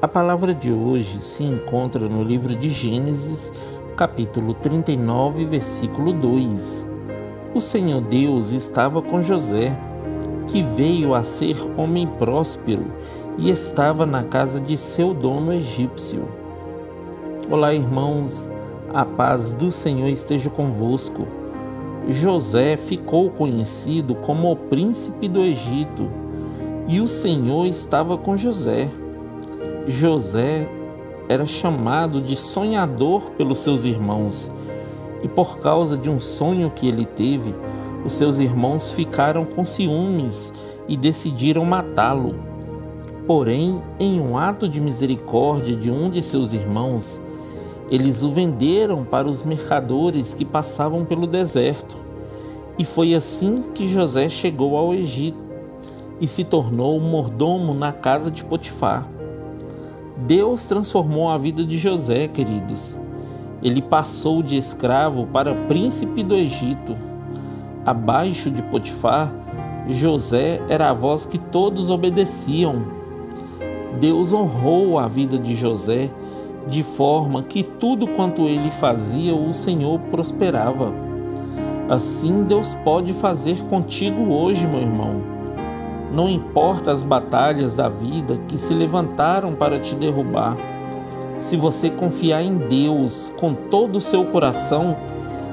A palavra de hoje se encontra no livro de Gênesis, capítulo 39, versículo 2. O Senhor Deus estava com José, que veio a ser homem próspero e estava na casa de seu dono egípcio. Olá, irmãos, a paz do Senhor esteja convosco. José ficou conhecido como o príncipe do Egito, e o Senhor estava com José. José era chamado de sonhador pelos seus irmãos, e por causa de um sonho que ele teve, os seus irmãos ficaram com ciúmes e decidiram matá-lo. Porém, em um ato de misericórdia de um de seus irmãos, eles o venderam para os mercadores que passavam pelo deserto. E foi assim que José chegou ao Egito e se tornou mordomo na casa de Potifar. Deus transformou a vida de José, queridos. Ele passou de escravo para príncipe do Egito. Abaixo de Potifar, José era a voz que todos obedeciam. Deus honrou a vida de José de forma que tudo quanto ele fazia, o Senhor prosperava. Assim Deus pode fazer contigo hoje, meu irmão. Não importa as batalhas da vida que se levantaram para te derrubar. Se você confiar em Deus com todo o seu coração,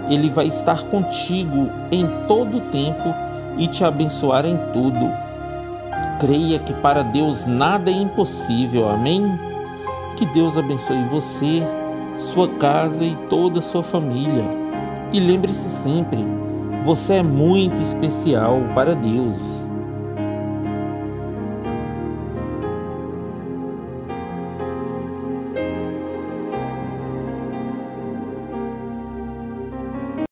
Ele vai estar contigo em todo o tempo e te abençoar em tudo. Creia que para Deus nada é impossível, amém? Que Deus abençoe você, sua casa e toda a sua família. E lembre-se sempre, você é muito especial para Deus.